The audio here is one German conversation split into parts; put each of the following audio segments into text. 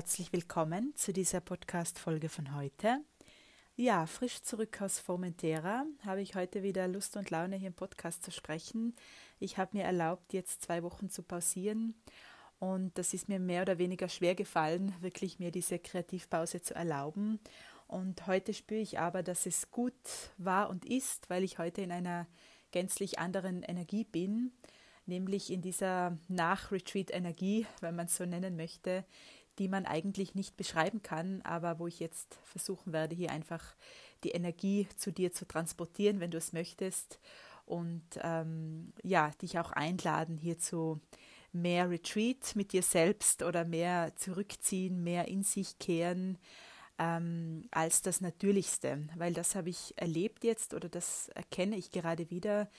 Herzlich willkommen zu dieser Podcast-Folge von heute. Ja, frisch zurück aus Formentera habe ich heute wieder Lust und Laune, hier im Podcast zu sprechen. Ich habe mir erlaubt, jetzt zwei Wochen zu pausieren und das ist mir mehr oder weniger schwer gefallen, wirklich mir diese Kreativpause zu erlauben. Und heute spüre ich aber, dass es gut war und ist, weil ich heute in einer gänzlich anderen Energie bin nämlich in dieser Nach-Retreat-Energie, wenn man es so nennen möchte, die man eigentlich nicht beschreiben kann, aber wo ich jetzt versuchen werde, hier einfach die Energie zu dir zu transportieren, wenn du es möchtest. Und ähm, ja, dich auch einladen, hier zu mehr Retreat mit dir selbst oder mehr zurückziehen, mehr in sich kehren ähm, als das Natürlichste. Weil das habe ich erlebt jetzt oder das erkenne ich gerade wieder,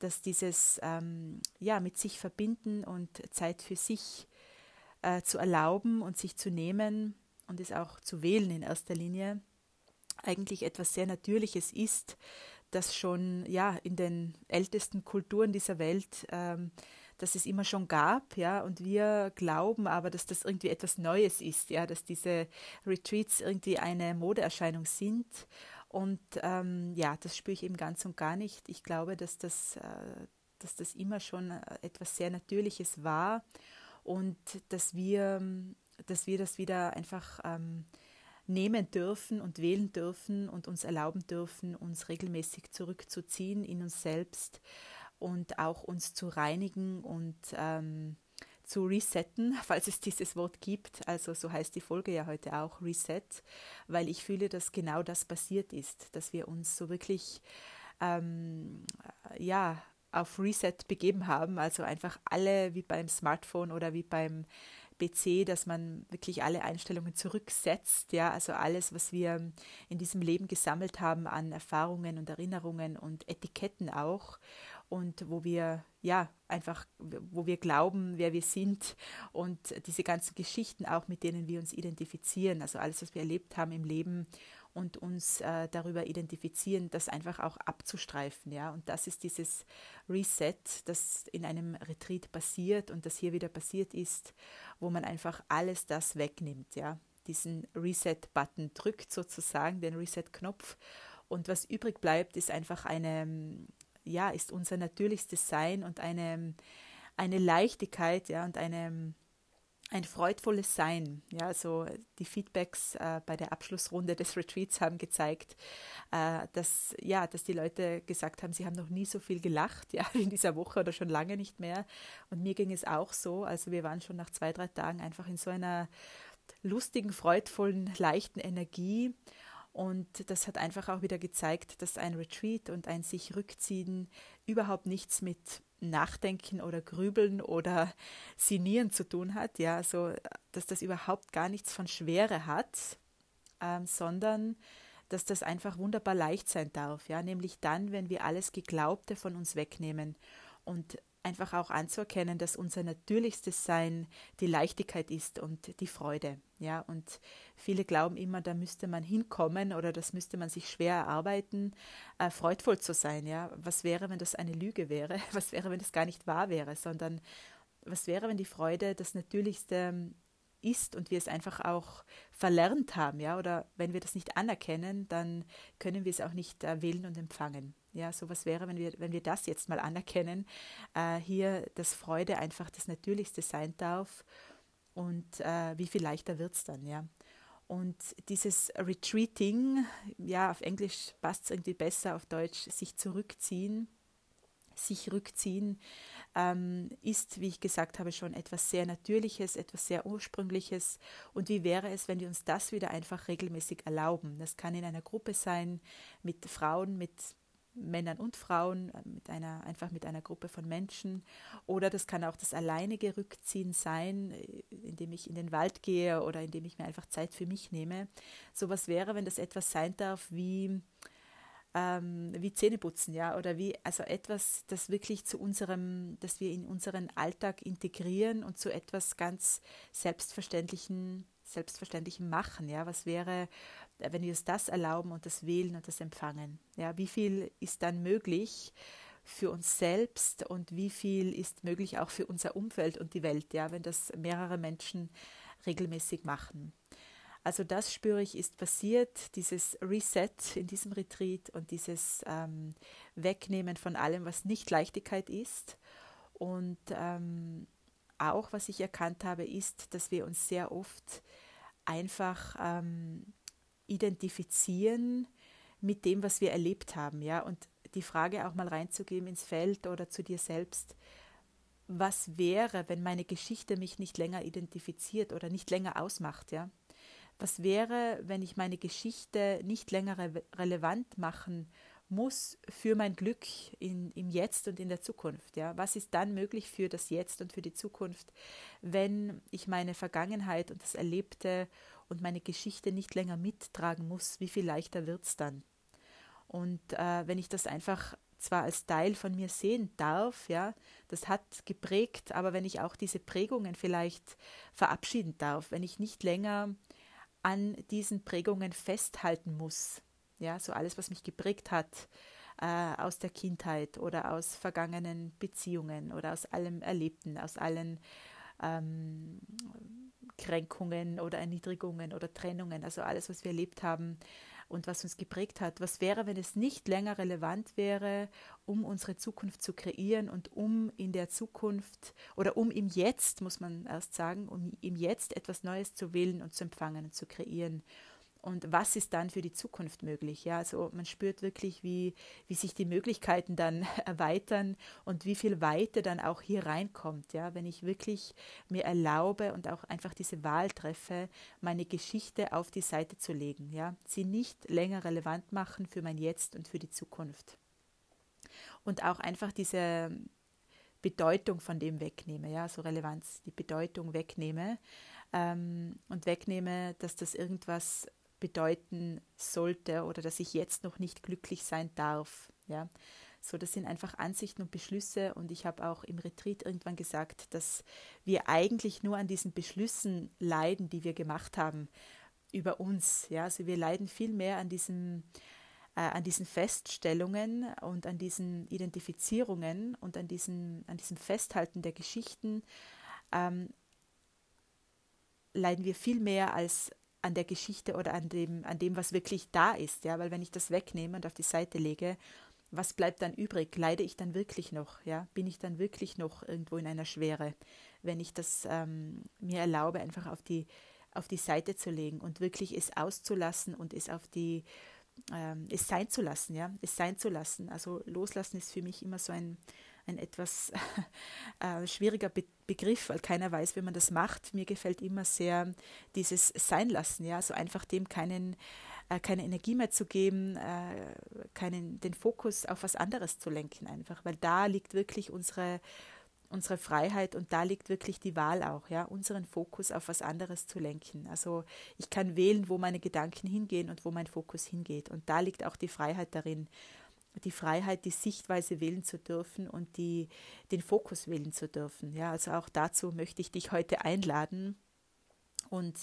dass dieses ähm, ja, mit sich verbinden und Zeit für sich äh, zu erlauben und sich zu nehmen und es auch zu wählen in erster Linie eigentlich etwas sehr Natürliches ist, das schon ja in den ältesten Kulturen dieser Welt ähm, dass es immer schon gab, ja, und wir glauben aber, dass das irgendwie etwas Neues ist, ja, dass diese Retreats irgendwie eine Modeerscheinung sind und ähm, ja, das spüre ich eben ganz und gar nicht. Ich glaube, dass das, äh, dass das immer schon äh, etwas sehr Natürliches war und dass wir, dass wir das wieder einfach ähm, nehmen dürfen und wählen dürfen und uns erlauben dürfen, uns regelmäßig zurückzuziehen in uns selbst und auch uns zu reinigen und ähm, zu resetten, falls es dieses Wort gibt. Also so heißt die Folge ja heute auch Reset, weil ich fühle, dass genau das passiert ist, dass wir uns so wirklich ähm, ja auf Reset begeben haben. Also einfach alle wie beim Smartphone oder wie beim PC, dass man wirklich alle Einstellungen zurücksetzt, ja, also alles, was wir in diesem Leben gesammelt haben an Erfahrungen und Erinnerungen und Etiketten auch. Und wo wir ja einfach, wo wir glauben, wer wir sind. Und diese ganzen Geschichten auch, mit denen wir uns identifizieren, also alles, was wir erlebt haben im Leben und uns äh, darüber identifizieren, das einfach auch abzustreifen, ja. Und das ist dieses Reset, das in einem Retreat passiert und das hier wieder passiert ist, wo man einfach alles das wegnimmt, ja. Diesen Reset-Button drückt sozusagen, den Reset-Knopf. Und was übrig bleibt, ist einfach eine, ja, ist unser natürlichstes Sein und eine, eine Leichtigkeit, ja, und eine, ein freudvolles Sein. Ja, also die Feedbacks äh, bei der Abschlussrunde des Retreats haben gezeigt, äh, dass, ja, dass die Leute gesagt haben, sie haben noch nie so viel gelacht, ja, in dieser Woche oder schon lange nicht mehr. Und mir ging es auch so. Also wir waren schon nach zwei, drei Tagen einfach in so einer lustigen, freudvollen, leichten Energie. Und das hat einfach auch wieder gezeigt, dass ein Retreat und ein sich rückziehen überhaupt nichts mit Nachdenken oder Grübeln oder Sinieren zu tun hat, ja, also dass das überhaupt gar nichts von Schwere hat, ähm, sondern dass das einfach wunderbar leicht sein darf, ja, nämlich dann, wenn wir alles Geglaubte von uns wegnehmen und einfach auch anzuerkennen, dass unser natürlichstes Sein die Leichtigkeit ist und die Freude. Ja, und viele glauben immer, da müsste man hinkommen oder das müsste man sich schwer erarbeiten, äh, freudvoll zu sein. Ja, was wäre, wenn das eine Lüge wäre? Was wäre, wenn das gar nicht wahr wäre? Sondern was wäre, wenn die Freude das Natürlichste ist und wir es einfach auch verlernt haben, ja, oder wenn wir das nicht anerkennen, dann können wir es auch nicht äh, wählen und empfangen. Ja, so was wäre, wenn wir, wenn wir das jetzt mal anerkennen, äh, hier, dass Freude einfach das Natürlichste sein darf und äh, wie viel leichter wird es dann, ja. Und dieses Retreating, ja, auf Englisch passt es irgendwie besser, auf Deutsch sich zurückziehen, sich rückziehen, ähm, ist, wie ich gesagt habe, schon etwas sehr Natürliches, etwas sehr Ursprüngliches. Und wie wäre es, wenn wir uns das wieder einfach regelmäßig erlauben? Das kann in einer Gruppe sein, mit Frauen, mit Männern und Frauen, äh, mit einer, einfach mit einer Gruppe von Menschen. Oder das kann auch das alleinige Rückziehen sein, äh, indem ich in den Wald gehe oder indem ich mir einfach Zeit für mich nehme. So was wäre, wenn das etwas sein darf wie, ähm, wie Zähneputzen, ja, oder wie, also etwas, das wirklich zu unserem, dass wir in unseren Alltag integrieren und zu etwas ganz Selbstverständlichen, Selbstverständlichem machen, ja. Was wäre, wenn wir uns das erlauben und das wählen und das empfangen. Ja, wie viel ist dann möglich für uns selbst und wie viel ist möglich auch für unser Umfeld und die Welt, ja, wenn das mehrere Menschen regelmäßig machen. Also das spüre ich, ist passiert, dieses Reset in diesem Retreat und dieses ähm, Wegnehmen von allem, was nicht Leichtigkeit ist. Und ähm, auch, was ich erkannt habe, ist, dass wir uns sehr oft einfach ähm, identifizieren mit dem, was wir erlebt haben, ja, und die Frage auch mal reinzugeben ins Feld oder zu dir selbst, was wäre, wenn meine Geschichte mich nicht länger identifiziert oder nicht länger ausmacht, ja? Was wäre, wenn ich meine Geschichte nicht länger re relevant machen muss für mein Glück in, im Jetzt und in der Zukunft? Ja? Was ist dann möglich für das Jetzt und für die Zukunft, wenn ich meine Vergangenheit und das Erlebte und meine Geschichte nicht länger mittragen muss? Wie viel leichter wird es dann? Und äh, wenn ich das einfach zwar als Teil von mir sehen darf, ja, das hat geprägt, aber wenn ich auch diese Prägungen vielleicht verabschieden darf, wenn ich nicht länger an diesen Prägungen festhalten muss, ja, so alles, was mich geprägt hat äh, aus der Kindheit oder aus vergangenen Beziehungen oder aus allem Erlebten, aus allen ähm, Kränkungen oder Erniedrigungen oder Trennungen, also alles, was wir erlebt haben, und was uns geprägt hat. Was wäre, wenn es nicht länger relevant wäre, um unsere Zukunft zu kreieren und um in der Zukunft oder um im Jetzt, muss man erst sagen, um im Jetzt etwas Neues zu wählen und zu empfangen und zu kreieren und was ist dann für die Zukunft möglich. Ja, also man spürt wirklich, wie, wie sich die Möglichkeiten dann erweitern und wie viel Weite dann auch hier reinkommt. Ja, wenn ich wirklich mir erlaube und auch einfach diese Wahl treffe, meine Geschichte auf die Seite zu legen. Ja, sie nicht länger relevant machen für mein Jetzt und für die Zukunft. Und auch einfach diese Bedeutung von dem wegnehme, ja, so Relevanz, die Bedeutung wegnehme ähm, und wegnehme, dass das irgendwas bedeuten sollte oder dass ich jetzt noch nicht glücklich sein darf. Ja, so das sind einfach Ansichten und Beschlüsse und ich habe auch im Retreat irgendwann gesagt, dass wir eigentlich nur an diesen Beschlüssen leiden, die wir gemacht haben über uns. Ja, also wir leiden viel mehr an diesem äh, an diesen Feststellungen und an diesen Identifizierungen und an, diesen, an diesem Festhalten der Geschichten ähm, leiden wir viel mehr als an der Geschichte oder an dem, an dem, was wirklich da ist. Ja, weil wenn ich das wegnehme und auf die Seite lege, was bleibt dann übrig? Leide ich dann wirklich noch? Ja, bin ich dann wirklich noch irgendwo in einer Schwere, wenn ich das ähm, mir erlaube, einfach auf die auf die Seite zu legen und wirklich es auszulassen und es auf die ähm, es sein zu lassen, ja, es sein zu lassen. Also loslassen ist für mich immer so ein ein etwas äh, schwieriger Be Begriff, weil keiner weiß, wie man das macht. Mir gefällt immer sehr dieses Sein lassen, ja, so einfach dem keinen, äh, keine Energie mehr zu geben, äh, keinen, den Fokus auf was anderes zu lenken, einfach, weil da liegt wirklich unsere, unsere Freiheit und da liegt wirklich die Wahl auch, ja, unseren Fokus auf was anderes zu lenken. Also ich kann wählen, wo meine Gedanken hingehen und wo mein Fokus hingeht. Und da liegt auch die Freiheit darin die Freiheit, die Sichtweise wählen zu dürfen und die, den Fokus wählen zu dürfen. Ja, also auch dazu möchte ich dich heute einladen und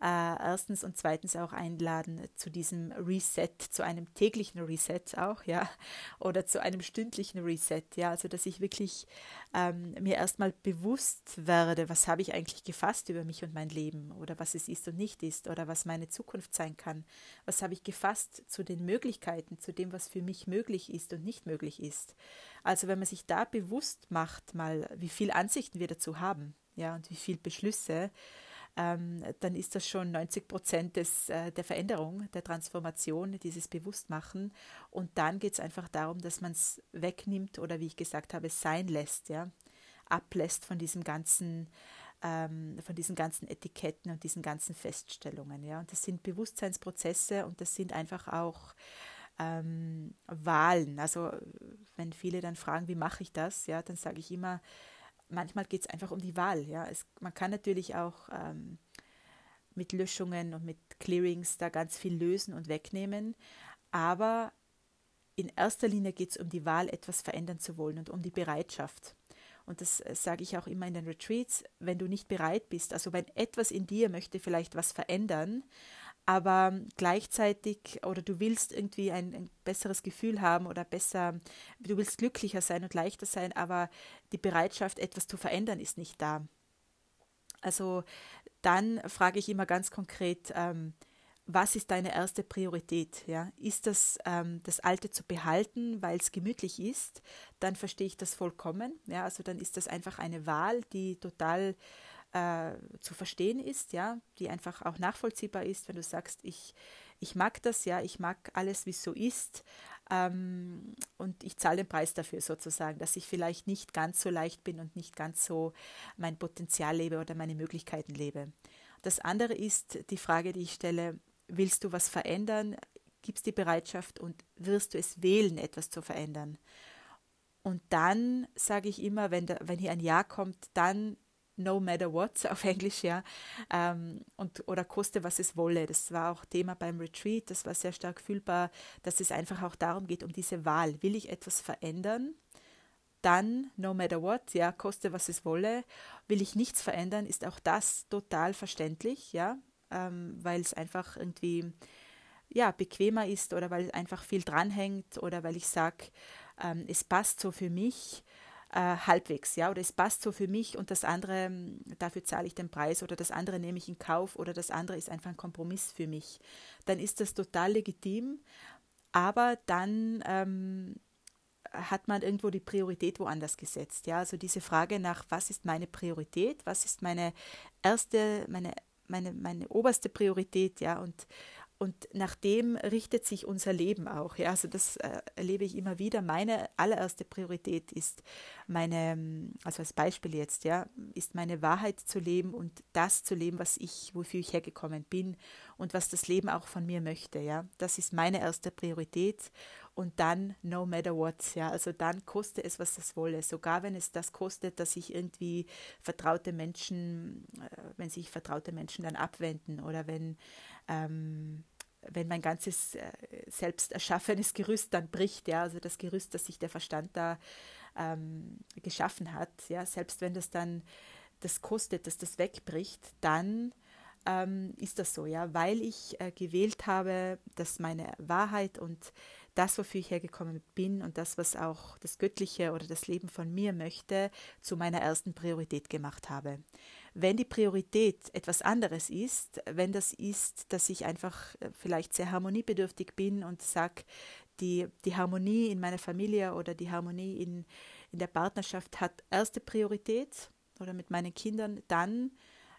äh, erstens und zweitens auch einladen zu diesem Reset, zu einem täglichen Reset auch, ja, oder zu einem stündlichen Reset, ja, also dass ich wirklich ähm, mir erstmal bewusst werde, was habe ich eigentlich gefasst über mich und mein Leben oder was es ist und nicht ist oder was meine Zukunft sein kann, was habe ich gefasst zu den Möglichkeiten, zu dem, was für mich möglich ist und nicht möglich ist. Also wenn man sich da bewusst macht, mal wie viel Ansichten wir dazu haben, ja, und wie viel Beschlüsse, ähm, dann ist das schon 90 Prozent des, äh, der Veränderung, der Transformation, dieses Bewusstmachen. Und dann geht es einfach darum, dass man es wegnimmt oder wie ich gesagt habe, sein lässt, ja, ablässt von diesem ganzen ähm, von diesen ganzen Etiketten und diesen ganzen Feststellungen. Ja. Und das sind Bewusstseinsprozesse und das sind einfach auch ähm, Wahlen. Also wenn viele dann fragen, wie mache ich das, ja, dann sage ich immer, manchmal geht es einfach um die Wahl. Ja. Es, man kann natürlich auch ähm, mit Löschungen und mit Clearings da ganz viel lösen und wegnehmen, aber in erster Linie geht es um die Wahl, etwas verändern zu wollen und um die Bereitschaft. Und das äh, sage ich auch immer in den Retreats, wenn du nicht bereit bist, also wenn etwas in dir möchte vielleicht was verändern, aber gleichzeitig oder du willst irgendwie ein, ein, besseres Gefühl haben oder besser, du willst glücklicher sein und leichter sein, aber die Bereitschaft, etwas zu verändern, ist nicht da. Also dann frage ich immer ganz konkret, ähm, was ist deine erste Priorität? Ja? Ist das ähm, das Alte zu behalten, weil es gemütlich ist? Dann verstehe ich das vollkommen. Ja? Also dann ist das einfach eine Wahl, die total äh, zu verstehen ist, ja, die einfach auch nachvollziehbar ist, wenn du sagst, ich, ich mag das, ja, ich mag alles, wie es so ist, ähm, und ich zahle den Preis dafür sozusagen, dass ich vielleicht nicht ganz so leicht bin und nicht ganz so mein Potenzial lebe oder meine Möglichkeiten lebe. Das andere ist die Frage, die ich stelle, willst du was verändern? Gibst die Bereitschaft und wirst du es wählen, etwas zu verändern? Und dann sage ich immer, wenn, da, wenn hier ein Ja kommt, dann no matter what auf Englisch, ja, ähm, und, oder koste, was es wolle. Das war auch Thema beim Retreat, das war sehr stark fühlbar, dass es einfach auch darum geht, um diese Wahl. Will ich etwas verändern? Dann, no matter what, ja, koste, was es wolle. Will ich nichts verändern, ist auch das total verständlich, ja, ähm, weil es einfach irgendwie ja, bequemer ist oder weil einfach viel dranhängt oder weil ich sage, ähm, es passt so für mich äh, halbwegs, ja, oder es passt so für mich und das andere, ähm, dafür zahle ich den Preis oder das andere nehme ich in Kauf oder das andere ist einfach ein Kompromiss für mich, dann ist das total legitim, aber dann ähm, hat man irgendwo die Priorität woanders gesetzt, ja, also diese Frage nach, was ist meine Priorität, was ist meine erste, meine meine, meine oberste Priorität, ja, und, und nach dem richtet sich unser Leben auch. Ja, also das äh, erlebe ich immer wieder. Meine allererste Priorität ist meine, also als Beispiel jetzt, ja, ist meine Wahrheit zu leben und das zu leben, was ich, wofür ich hergekommen bin und was das Leben auch von mir möchte. Ja, das ist meine erste Priorität und dann no matter what, ja, also dann koste es, was es wolle, sogar wenn es das kostet, dass sich irgendwie vertraute Menschen, äh, wenn sich vertraute Menschen dann abwenden oder wenn ähm, wenn mein ganzes äh, selbst erschaffenes Gerüst dann bricht, ja, also das Gerüst, das sich der Verstand da ähm, geschaffen hat, ja, selbst wenn das dann das kostet, dass das wegbricht, dann ähm, ist das so, ja, weil ich äh, gewählt habe, dass meine Wahrheit und das, wofür ich hergekommen bin und das, was auch das Göttliche oder das Leben von mir möchte, zu meiner ersten Priorität gemacht habe. Wenn die Priorität etwas anderes ist, wenn das ist, dass ich einfach äh, vielleicht sehr harmoniebedürftig bin und sage, die, die Harmonie in meiner Familie oder die Harmonie in, in der Partnerschaft hat erste Priorität oder mit meinen Kindern, dann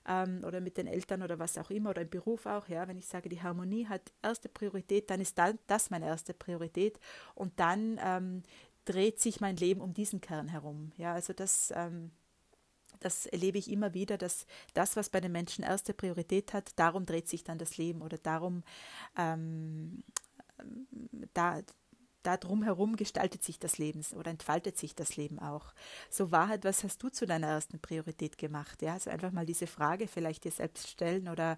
ähm, oder mit den Eltern oder was auch immer oder im Beruf auch, ja, wenn ich sage, die Harmonie hat erste Priorität, dann ist dann, das meine erste Priorität und dann ähm, dreht sich mein Leben um diesen Kern herum. Ja, also das, ähm, das erlebe ich immer wieder, dass das, was bei den Menschen erste Priorität hat, darum dreht sich dann das Leben oder darum, ähm, da, da drumherum gestaltet sich das Leben oder entfaltet sich das Leben auch. So Wahrheit, was hast du zu deiner ersten Priorität gemacht? Ja, also einfach mal diese Frage vielleicht dir selbst stellen oder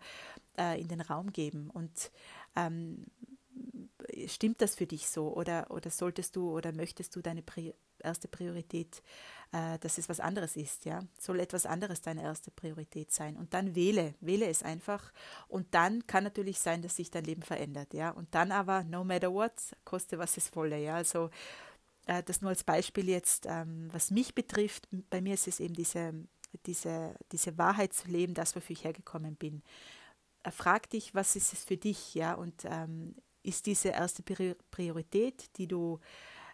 äh, in den Raum geben und ähm, stimmt das für dich so oder, oder solltest du oder möchtest du deine Pri erste Priorität, äh, dass es was anderes ist, ja? Soll etwas anderes deine erste Priorität sein? Und dann wähle, wähle es einfach und dann kann natürlich sein, dass sich dein Leben verändert, ja? Und dann aber, no matter what, koste was es wolle, ja? Also äh, das nur als Beispiel jetzt, ähm, was mich betrifft, bei mir ist es eben diese, diese, diese Wahrheit zu leben, das, wofür ich hergekommen bin. Äh, frag dich, was ist es für dich, ja? Und ähm, ist diese erste Priorität, die du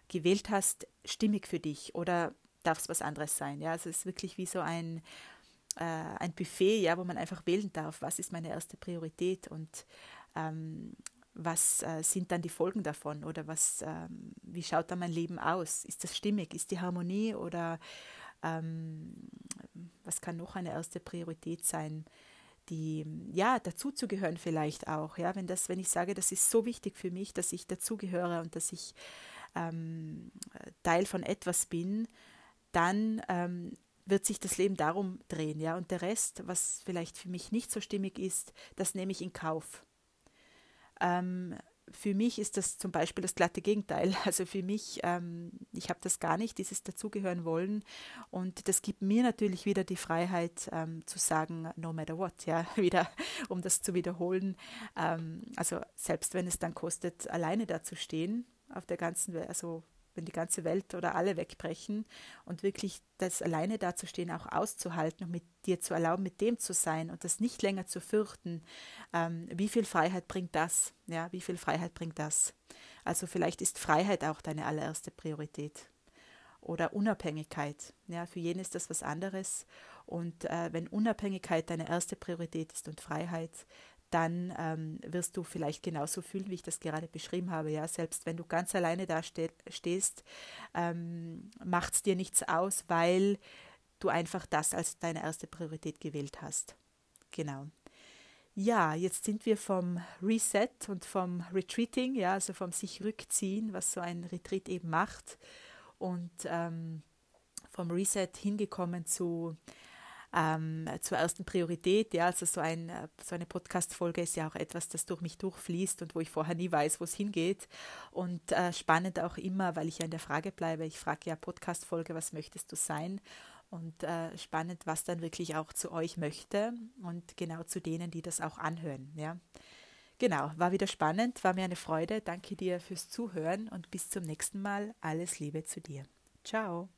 gewählt hast, stimmig für dich oder darf es was anderes sein? Ja, also es ist wirklich wie so ein, äh, ein Buffet, ja, wo man einfach wählen darf, was ist meine erste Priorität und ähm, was äh, sind dann die Folgen davon oder was, ähm, wie schaut da mein Leben aus? Ist das stimmig? Ist die Harmonie oder ähm, was kann noch eine erste Priorität sein? Die ja dazuzugehören vielleicht auch, ja, wenn das, wenn ich sage, das ist so wichtig für mich, dass ich dazugehöre und dass ich ähm, Teil von etwas bin, dann ähm, wird sich das Leben darum drehen, ja, und der Rest, was vielleicht für mich nicht so stimmig ist, das nehme ich in Kauf. Ähm, für mich ist das zum Beispiel das glatte Gegenteil. Also für mich, ähm, ich habe das gar nicht, dieses Dazugehören wollen. Und das gibt mir natürlich wieder die Freiheit ähm, zu sagen, no matter what, ja, wieder, um das zu wiederholen. Ähm, also selbst wenn es dann kostet, alleine da zu stehen, auf der ganzen Welt, also wenn die ganze Welt oder alle wegbrechen und wirklich das alleine dazustehen auch auszuhalten und mit dir zu erlauben, mit dem zu sein und das nicht länger zu fürchten, ähm, wie viel Freiheit bringt das? Ja, wie viel Freiheit bringt das? Also vielleicht ist Freiheit auch deine allererste Priorität oder Unabhängigkeit. Ja, für jeden ist das was anderes. Und äh, wenn Unabhängigkeit deine erste Priorität ist und Freiheit, dann ähm, wirst du vielleicht genauso fühlen, wie ich das gerade beschrieben habe. Ja, selbst wenn du ganz alleine da ste stehst, ähm, macht es dir nichts aus, weil du einfach das als deine erste Priorität gewählt hast. Genau. Ja, jetzt sind wir vom Reset und vom Retreating, ja, also vom sich rückziehen, was so ein Retreat eben macht, und ähm, vom Reset hingekommen zu ähm, zur ersten Priorität. Ja, also so, ein, so eine Podcast-Folge ist ja auch etwas, das durch mich durchfließt und wo ich vorher nie weiß, wo es hingeht. Und äh, spannend auch immer, weil ich ja in der Frage bleibe. Ich frage ja Podcast-Folge, was möchtest du sein? Und äh, spannend, was dann wirklich auch zu euch möchte und genau zu denen, die das auch anhören. Ja. Genau, war wieder spannend, war mir eine Freude. Danke dir fürs Zuhören und bis zum nächsten Mal. Alles Liebe zu dir. Ciao.